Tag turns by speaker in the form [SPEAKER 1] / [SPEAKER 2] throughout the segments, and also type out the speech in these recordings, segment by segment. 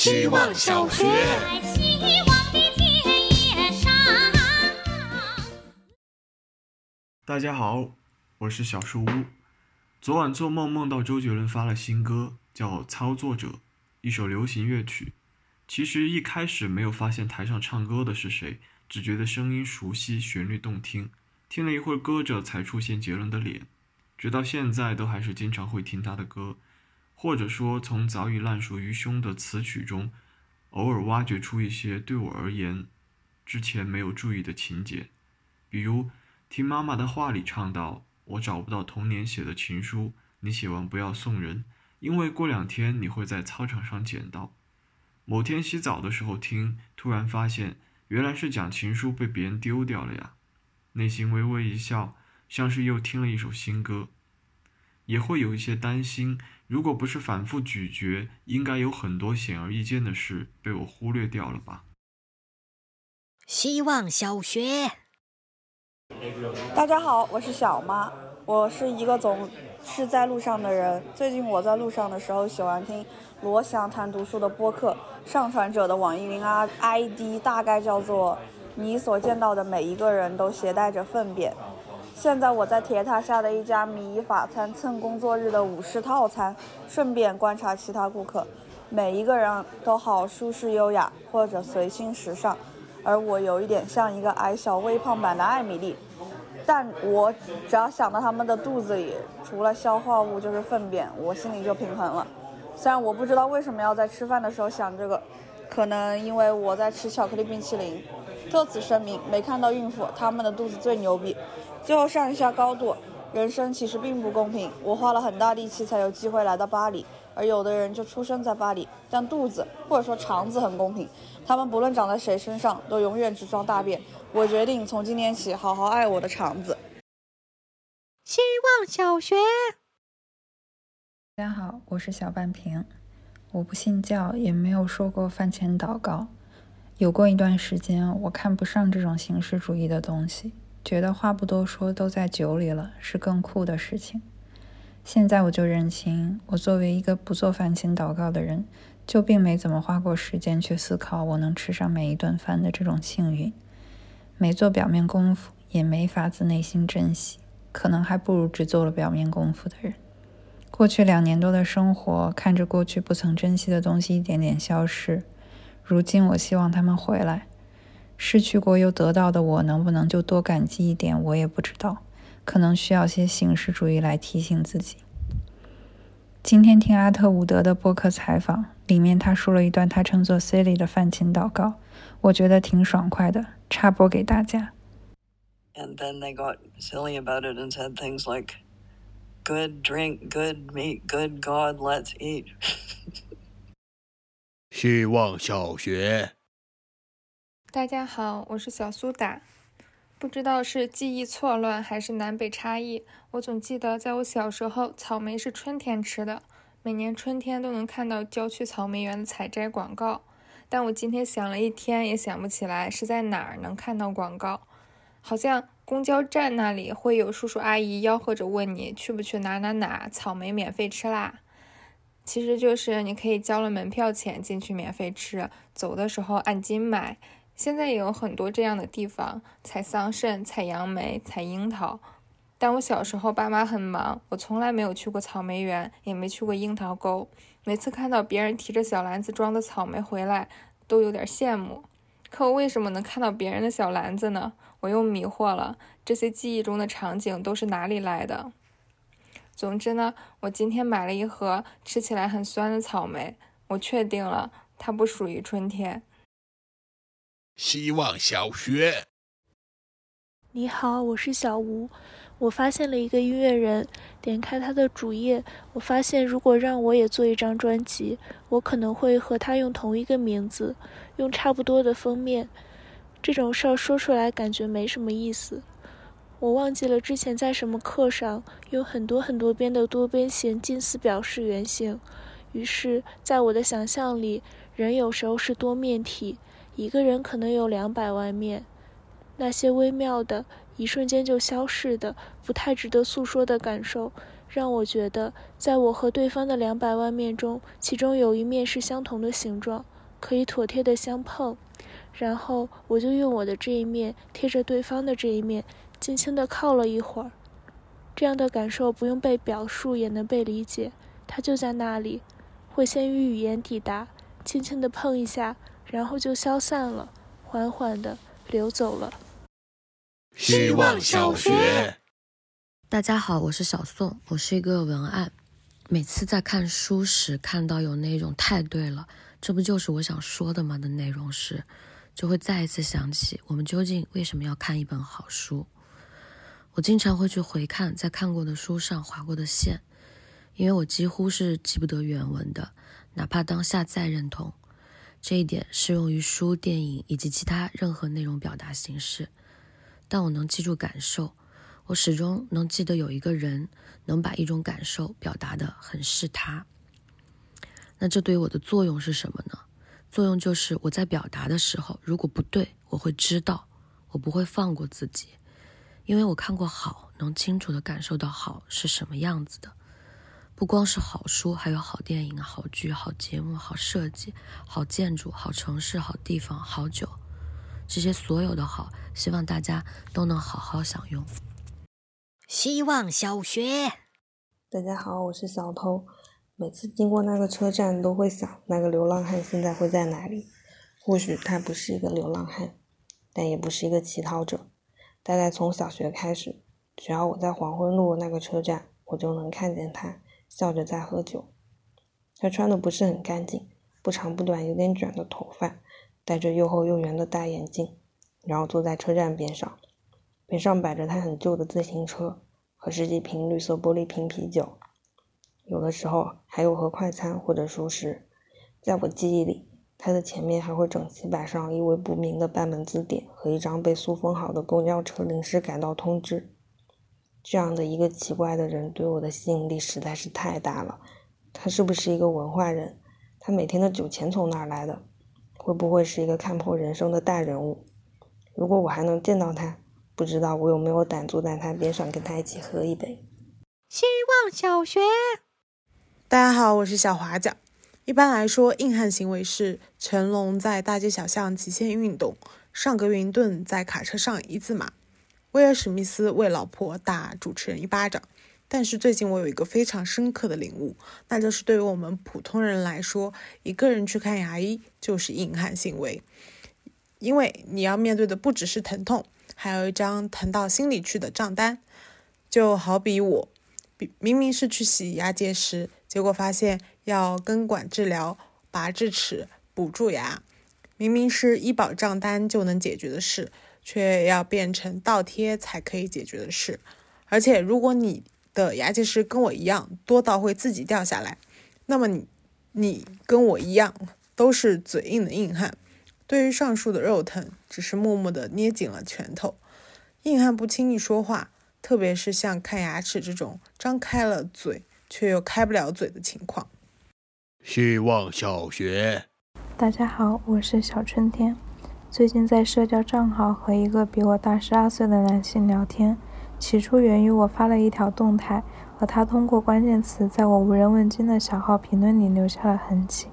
[SPEAKER 1] 希望小学。
[SPEAKER 2] 大家好，我是小树屋。昨晚做梦梦到周杰伦发了新歌，叫《操作者》，一首流行乐曲。其实一开始没有发现台上唱歌的是谁，只觉得声音熟悉，旋律动听。听了一会儿歌着，才出现杰伦的脸。直到现在都还是经常会听他的歌，或者说从早已烂熟于胸的词曲中，偶尔挖掘出一些对我而言之前没有注意的情节，比如听妈妈的话里唱到：“我找不到童年写的情书，你写完不要送人，因为过两天你会在操场上捡到。”某天洗澡的时候听，突然发现原来是讲情书被别人丢掉了呀，内心微微一笑，像是又听了一首新歌。也会有一些担心，如果不是反复咀嚼，应该有很多显而易见的事被我忽略掉了吧。
[SPEAKER 3] 希望小学，
[SPEAKER 4] 大家好，我是小妈，我是一个总是在路上的人。最近我在路上的时候，喜欢听罗翔谈读书的播客。上传者的网易云啊 ID 大概叫做“你所见到的每一个人都携带着粪便”。现在我在铁塔下的一家米法餐蹭工作日的午市套餐，顺便观察其他顾客，每一个人都好舒适优雅或者随心时尚，而我有一点像一个矮小微胖版的艾米丽。但我只要想到他们的肚子里除了消化物就是粪便，我心里就平衡了。虽然我不知道为什么要在吃饭的时候想这个，可能因为我在吃巧克力冰淇淋。特此声明，没看到孕妇，他们的肚子最牛逼。最后上一下高度，人生其实并不公平。我花了很大力气才有机会来到巴黎，而有的人就出生在巴黎。但肚子或者说肠子很公平，他们不论长在谁身上，都永远只装大便。我决定从今天起好好爱我的肠子。
[SPEAKER 3] 希望小学。
[SPEAKER 5] 大家好，我是小半瓶。我不信教，也没有说过饭前祷告。有过一段时间，我看不上这种形式主义的东西，觉得话不多说，都在酒里了，是更酷的事情。现在我就认清，我作为一个不做饭前祷告的人，就并没怎么花过时间去思考我能吃上每一顿饭的这种幸运，没做表面功夫，也没法自内心珍惜，可能还不如只做了表面功夫的人。过去两年多的生活，看着过去不曾珍惜的东西一点点消失，如今我希望他们回来。失去过又得到的我，能不能就多感激一点？我也不知道，可能需要些形式主义来提醒自己。今天听阿特伍德的播客采访，里面他说了一段他称作 “silly” 的饭前祷告，我觉得挺爽快的，插播给大家。
[SPEAKER 6] And then they got silly about it and said things like. Good drink, good meat, good God, let's eat.
[SPEAKER 1] 希望小学。
[SPEAKER 7] 大家好，我是小苏打。不知道是记忆错乱还是南北差异，我总记得在我小时候，草莓是春天吃的，每年春天都能看到郊区草莓园的采摘广告。但我今天想了一天，也想不起来是在哪儿能看到广告，好像。公交站那里会有叔叔阿姨吆喝着问你去不去哪哪哪，草莓免费吃啦。其实就是你可以交了门票钱进去免费吃，走的时候按斤买。现在也有很多这样的地方，采桑葚、采杨梅、采樱桃。但我小时候爸妈很忙，我从来没有去过草莓园，也没去过樱桃沟。每次看到别人提着小篮子装的草莓回来，都有点羡慕。可我为什么能看到别人的小篮子呢？我又迷惑了，这些记忆中的场景都是哪里来的？总之呢，我今天买了一盒吃起来很酸的草莓，我确定了，它不属于春天。
[SPEAKER 1] 希望小学，
[SPEAKER 8] 你好，我是小吴。我发现了一个音乐人，点开他的主页，我发现如果让我也做一张专辑，我可能会和他用同一个名字，用差不多的封面。这种事儿说出来感觉没什么意思。我忘记了之前在什么课上用很多很多边的多边形近似表示圆形，于是，在我的想象里，人有时候是多面体，一个人可能有两百万面。那些微妙的、一瞬间就消逝的、不太值得诉说的感受，让我觉得，在我和对方的两百万面中，其中有一面是相同的形状，可以妥帖的相碰。然后我就用我的这一面贴着对方的这一面，轻轻地靠了一会儿。这样的感受不用被表述也能被理解，它就在那里，会先于语言抵达，轻轻地碰一下，然后就消散了，缓缓的流走了。
[SPEAKER 1] 希望小学。
[SPEAKER 9] 大家好，我是小宋，我是一个文案。每次在看书时，看到有那种“太对了，这不就是我想说的吗”的内容时，就会再一次想起我们究竟为什么要看一本好书。我经常会去回看在看过的书上划过的线，因为我几乎是记不得原文的，哪怕当下再认同。这一点适用于书、电影以及其他任何内容表达形式，但我能记住感受。我始终能记得有一个人能把一种感受表达的很是他。那这对于我的作用是什么呢？作用就是我在表达的时候，如果不对，我会知道，我不会放过自己，因为我看过好，能清楚的感受到好是什么样子的。不光是好书，还有好电影、好剧、好节目、好设计、好建筑、好城市、好地方、好酒，这些所有的好，希望大家都能好好享用。
[SPEAKER 3] 希望小学，
[SPEAKER 10] 大家好，我是小偷。每次经过那个车站，都会想那个流浪汉现在会在哪里。或许他不是一个流浪汉，但也不是一个乞讨者。大概从小学开始，只要我在黄昏路那个车站，我就能看见他笑着在喝酒。他穿的不是很干净，不长不短，有点卷的头发，戴着又厚又圆的大眼镜，然后坐在车站边上。边上摆着他很旧的自行车和十几瓶绿色玻璃瓶啤酒，有的时候还有盒快餐或者熟食。在我记忆里，他的前面还会整齐摆上意味不明的半本字典和一张被塑封好的公交车临时改道通知。这样的一个奇怪的人对我的吸引力实在是太大了。他是不是一个文化人？他每天的酒钱从哪儿来的？会不会是一个看破人生的大人物？如果我还能见到他。不知道我有没有胆坐在他边上跟他一起喝一杯。
[SPEAKER 3] 希望小学，
[SPEAKER 11] 大家好，我是小华脚。一般来说，硬汉行为是成龙在大街小巷极限运动，上格云顿在卡车上一字马，威尔史密斯为老婆打主持人一巴掌。但是最近我有一个非常深刻的领悟，那就是对于我们普通人来说，一个人去看牙医就是硬汉行为，因为你要面对的不只是疼痛。还有一张疼到心里去的账单，就好比我，明明是去洗牙结石，结果发现要根管治疗、拔智齿、补蛀牙，明明是医保账单就能解决的事，却要变成倒贴才可以解决的事。而且，如果你的牙结石跟我一样多到会自己掉下来，那么你，你跟我一样都是嘴硬的硬汉。对于上述的肉疼，只是默默地捏紧了拳头。硬汉不轻易说话，特别是像看牙齿这种张开了嘴却又开不了嘴的情况。
[SPEAKER 1] 希望小学，
[SPEAKER 12] 大家好，我是小春天。最近在社交账号和一个比我大十二岁的男性聊天，起初源于我发了一条动态，和他通过关键词在我无人问津的小号评论里留下了痕迹。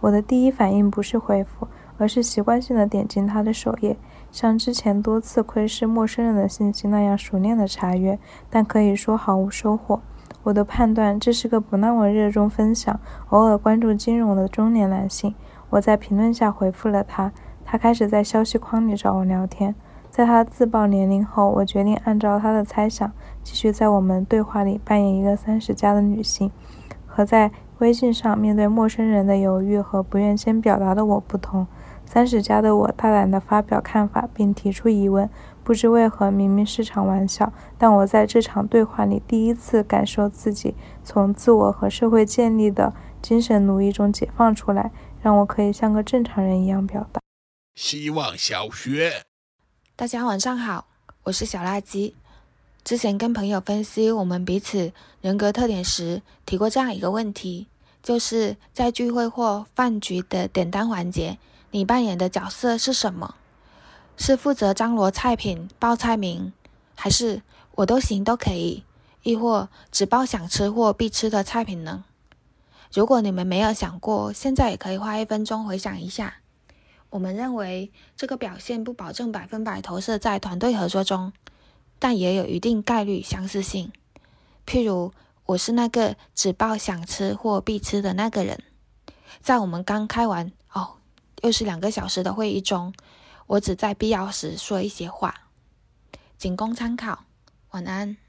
[SPEAKER 12] 我的第一反应不是回复。而是习惯性的点进他的首页，像之前多次窥视陌生人的信息那样熟练的查阅，但可以说毫无收获。我的判断，这是个不那么热衷分享、偶尔关注金融的中年男性。我在评论下回复了他，他开始在消息框里找我聊天。在他自报年龄后，我决定按照他的猜想，继续在我们对话里扮演一个三十加的女性，和在微信上面对陌生人的犹豫和不愿先表达的我不同。三十加的我大胆地发表看法，并提出疑问。不知为何，明明是场玩笑，但我在这场对话里第一次感受自己从自我和社会建立的精神奴役中解放出来，让我可以像个正常人一样表达。
[SPEAKER 1] 希望小学，
[SPEAKER 13] 大家晚上好，我是小垃圾。之前跟朋友分析我们彼此人格特点时，提过这样一个问题，就是在聚会或饭局的点单环节。你扮演的角色是什么？是负责张罗菜品、报菜名，还是我都行都可以？亦或只报想吃或必吃的菜品呢？如果你们没有想过，现在也可以花一分钟回想一下。我们认为这个表现不保证百分百投射在团队合作中，但也有一定概率相似性。譬如，我是那个只报想吃或必吃的那个人，在我们刚开完哦，又是两个小时的会议中，我只在必要时说一些话，仅供参考。晚安。